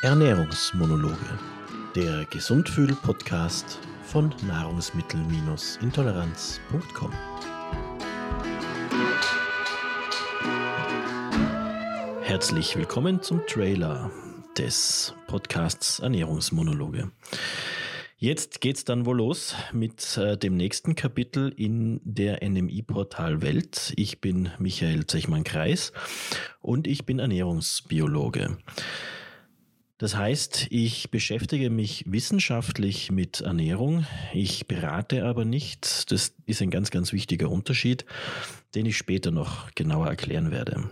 Ernährungsmonologe, der Gesundfühl-Podcast von Nahrungsmittel-intoleranz.com. Herzlich willkommen zum Trailer des Podcasts Ernährungsmonologe. Jetzt geht's dann wohl los mit äh, dem nächsten Kapitel in der NMI-Portal Welt. Ich bin Michael Zechmann-Kreis und ich bin Ernährungsbiologe. Das heißt, ich beschäftige mich wissenschaftlich mit Ernährung, ich berate aber nicht. Das ist ein ganz, ganz wichtiger Unterschied, den ich später noch genauer erklären werde.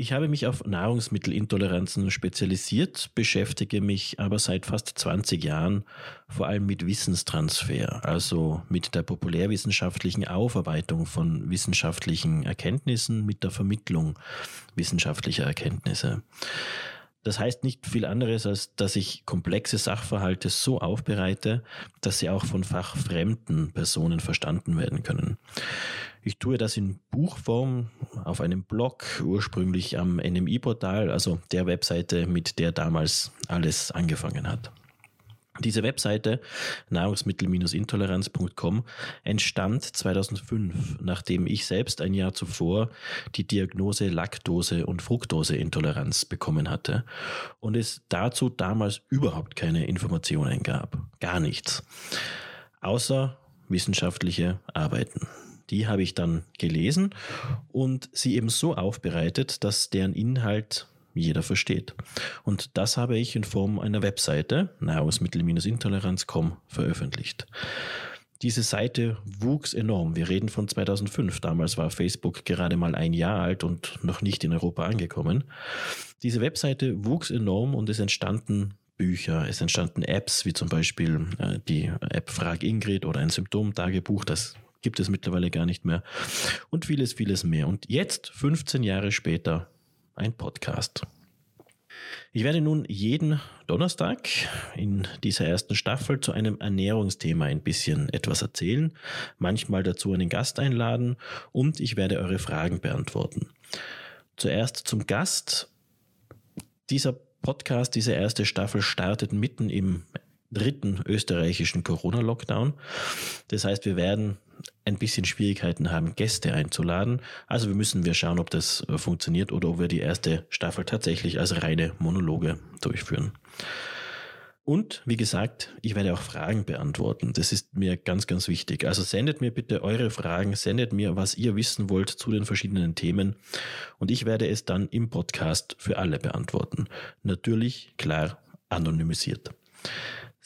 Ich habe mich auf Nahrungsmittelintoleranzen spezialisiert, beschäftige mich aber seit fast 20 Jahren vor allem mit Wissenstransfer, also mit der populärwissenschaftlichen Aufarbeitung von wissenschaftlichen Erkenntnissen, mit der Vermittlung wissenschaftlicher Erkenntnisse. Das heißt nicht viel anderes, als dass ich komplexe Sachverhalte so aufbereite, dass sie auch von fachfremden Personen verstanden werden können. Ich tue das in Buchform auf einem Blog, ursprünglich am NMI-Portal, also der Webseite, mit der damals alles angefangen hat. Diese Webseite nahrungsmittel-intoleranz.com entstand 2005, nachdem ich selbst ein Jahr zuvor die Diagnose Laktose- und Fructoseintoleranz bekommen hatte und es dazu damals überhaupt keine Informationen gab. Gar nichts. Außer wissenschaftliche Arbeiten. Die habe ich dann gelesen und sie eben so aufbereitet, dass deren Inhalt jeder versteht. Und das habe ich in Form einer Webseite, nahrungsmittel-intoleranz.com, veröffentlicht. Diese Seite wuchs enorm. Wir reden von 2005. Damals war Facebook gerade mal ein Jahr alt und noch nicht in Europa angekommen. Diese Webseite wuchs enorm und es entstanden Bücher, es entstanden Apps, wie zum Beispiel äh, die App Frag Ingrid oder ein Symptomtagebuch, das gibt es mittlerweile gar nicht mehr. Und vieles, vieles mehr. Und jetzt, 15 Jahre später, ein Podcast. Ich werde nun jeden Donnerstag in dieser ersten Staffel zu einem Ernährungsthema ein bisschen etwas erzählen, manchmal dazu einen Gast einladen und ich werde eure Fragen beantworten. Zuerst zum Gast. Dieser Podcast, diese erste Staffel startet mitten im dritten österreichischen Corona-Lockdown. Das heißt, wir werden ein bisschen Schwierigkeiten haben, Gäste einzuladen. Also wir müssen wir schauen, ob das äh, funktioniert oder ob wir die erste Staffel tatsächlich als reine Monologe durchführen. Und wie gesagt, ich werde auch Fragen beantworten. Das ist mir ganz, ganz wichtig. Also sendet mir bitte eure Fragen, sendet mir, was ihr wissen wollt zu den verschiedenen Themen. Und ich werde es dann im Podcast für alle beantworten. Natürlich, klar, anonymisiert.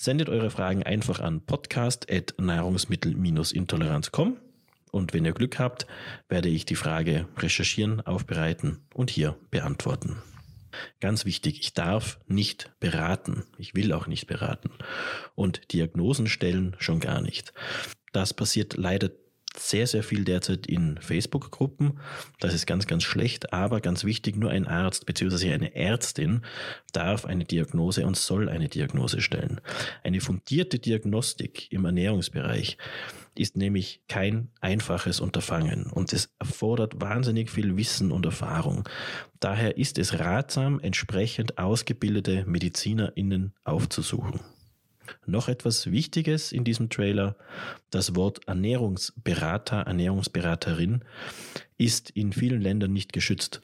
Sendet eure Fragen einfach an podcast.nahrungsmittel-intoleranz.com und wenn ihr Glück habt, werde ich die Frage recherchieren, aufbereiten und hier beantworten. Ganz wichtig, ich darf nicht beraten. Ich will auch nicht beraten. Und Diagnosen stellen schon gar nicht. Das passiert leider sehr, sehr viel derzeit in Facebook-Gruppen. Das ist ganz, ganz schlecht, aber ganz wichtig, nur ein Arzt bzw. eine Ärztin darf eine Diagnose und soll eine Diagnose stellen. Eine fundierte Diagnostik im Ernährungsbereich ist nämlich kein einfaches Unterfangen und es erfordert wahnsinnig viel Wissen und Erfahrung. Daher ist es ratsam, entsprechend ausgebildete MedizinerInnen aufzusuchen. Noch etwas Wichtiges in diesem Trailer. Das Wort Ernährungsberater, Ernährungsberaterin ist in vielen Ländern nicht geschützt.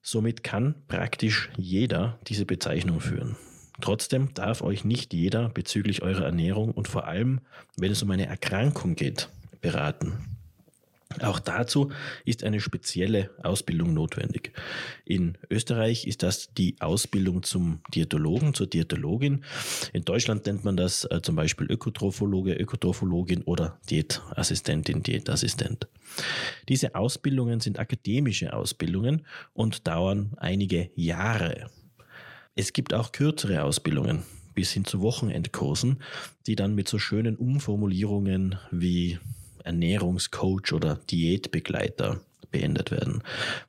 Somit kann praktisch jeder diese Bezeichnung führen. Trotzdem darf euch nicht jeder bezüglich eurer Ernährung und vor allem, wenn es um eine Erkrankung geht, beraten. Auch dazu ist eine spezielle Ausbildung notwendig. In Österreich ist das die Ausbildung zum Diätologen, zur Diätologin. In Deutschland nennt man das äh, zum Beispiel Ökotrophologe, Ökotrophologin oder Diätassistentin, Diätassistent. Diese Ausbildungen sind akademische Ausbildungen und dauern einige Jahre. Es gibt auch kürzere Ausbildungen bis hin zu Wochenendkursen, die dann mit so schönen Umformulierungen wie Ernährungscoach oder Diätbegleiter beendet werden.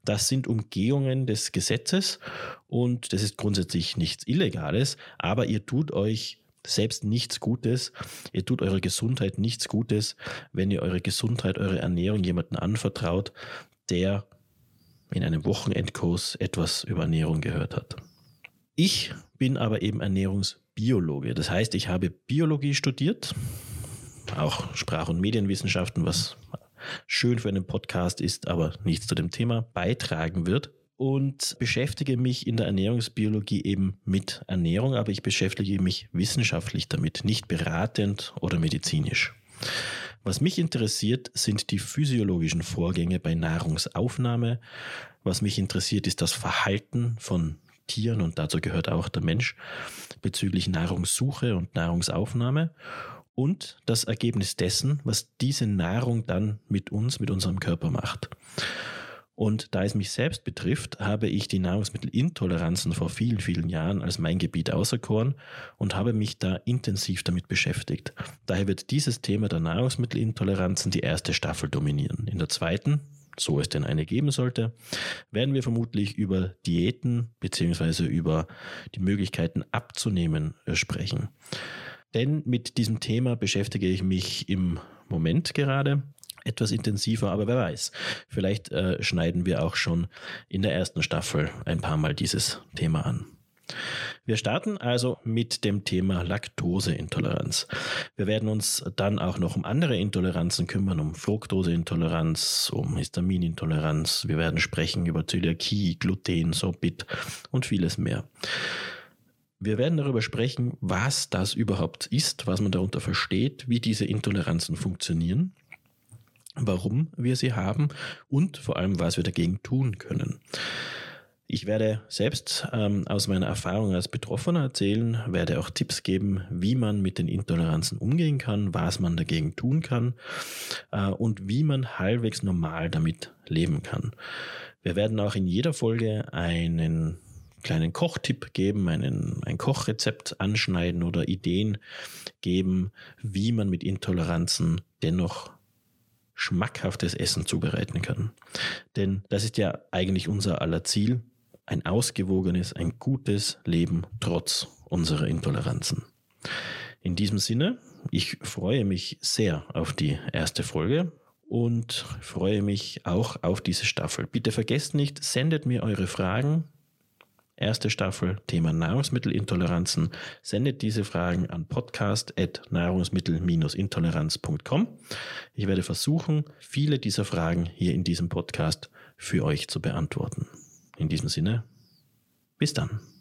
Das sind Umgehungen des Gesetzes und das ist grundsätzlich nichts Illegales, aber ihr tut euch selbst nichts Gutes, ihr tut eurer Gesundheit nichts Gutes, wenn ihr eure Gesundheit, eure Ernährung jemanden anvertraut, der in einem Wochenendkurs etwas über Ernährung gehört hat. Ich bin aber eben Ernährungsbiologe. Das heißt, ich habe Biologie studiert, auch Sprach- und Medienwissenschaften, was schön für einen Podcast ist, aber nichts zu dem Thema beitragen wird. Und beschäftige mich in der Ernährungsbiologie eben mit Ernährung, aber ich beschäftige mich wissenschaftlich damit, nicht beratend oder medizinisch. Was mich interessiert, sind die physiologischen Vorgänge bei Nahrungsaufnahme. Was mich interessiert, ist das Verhalten von Tieren und dazu gehört auch der Mensch bezüglich Nahrungssuche und Nahrungsaufnahme und das Ergebnis dessen, was diese Nahrung dann mit uns, mit unserem Körper macht. Und da es mich selbst betrifft, habe ich die Nahrungsmittelintoleranzen vor vielen, vielen Jahren als mein Gebiet auserkoren und habe mich da intensiv damit beschäftigt. Daher wird dieses Thema der Nahrungsmittelintoleranzen die erste Staffel dominieren. In der zweiten, so es denn eine geben sollte, werden wir vermutlich über Diäten bzw. über die Möglichkeiten abzunehmen äh, sprechen. Denn mit diesem Thema beschäftige ich mich im Moment gerade etwas intensiver, aber wer weiß, vielleicht äh, schneiden wir auch schon in der ersten Staffel ein paar Mal dieses Thema an. Wir starten also mit dem Thema Laktoseintoleranz. Wir werden uns dann auch noch um andere Intoleranzen kümmern, um Fructoseintoleranz, um Histaminintoleranz. Wir werden sprechen über Zöliakie, Gluten, Sorbit und vieles mehr. Wir werden darüber sprechen, was das überhaupt ist, was man darunter versteht, wie diese Intoleranzen funktionieren, warum wir sie haben und vor allem, was wir dagegen tun können. Ich werde selbst ähm, aus meiner Erfahrung als Betroffener erzählen, werde auch Tipps geben, wie man mit den Intoleranzen umgehen kann, was man dagegen tun kann äh, und wie man halbwegs normal damit leben kann. Wir werden auch in jeder Folge einen kleinen Kochtipp geben, einen, ein Kochrezept anschneiden oder Ideen geben, wie man mit Intoleranzen dennoch schmackhaftes Essen zubereiten kann. Denn das ist ja eigentlich unser aller Ziel, ein ausgewogenes, ein gutes Leben trotz unserer Intoleranzen. In diesem Sinne, ich freue mich sehr auf die erste Folge und freue mich auch auf diese Staffel. Bitte vergesst nicht, sendet mir eure Fragen Erste Staffel, Thema Nahrungsmittelintoleranzen. Sendet diese Fragen an podcast.nahrungsmittel-intoleranz.com. Ich werde versuchen, viele dieser Fragen hier in diesem Podcast für euch zu beantworten. In diesem Sinne, bis dann.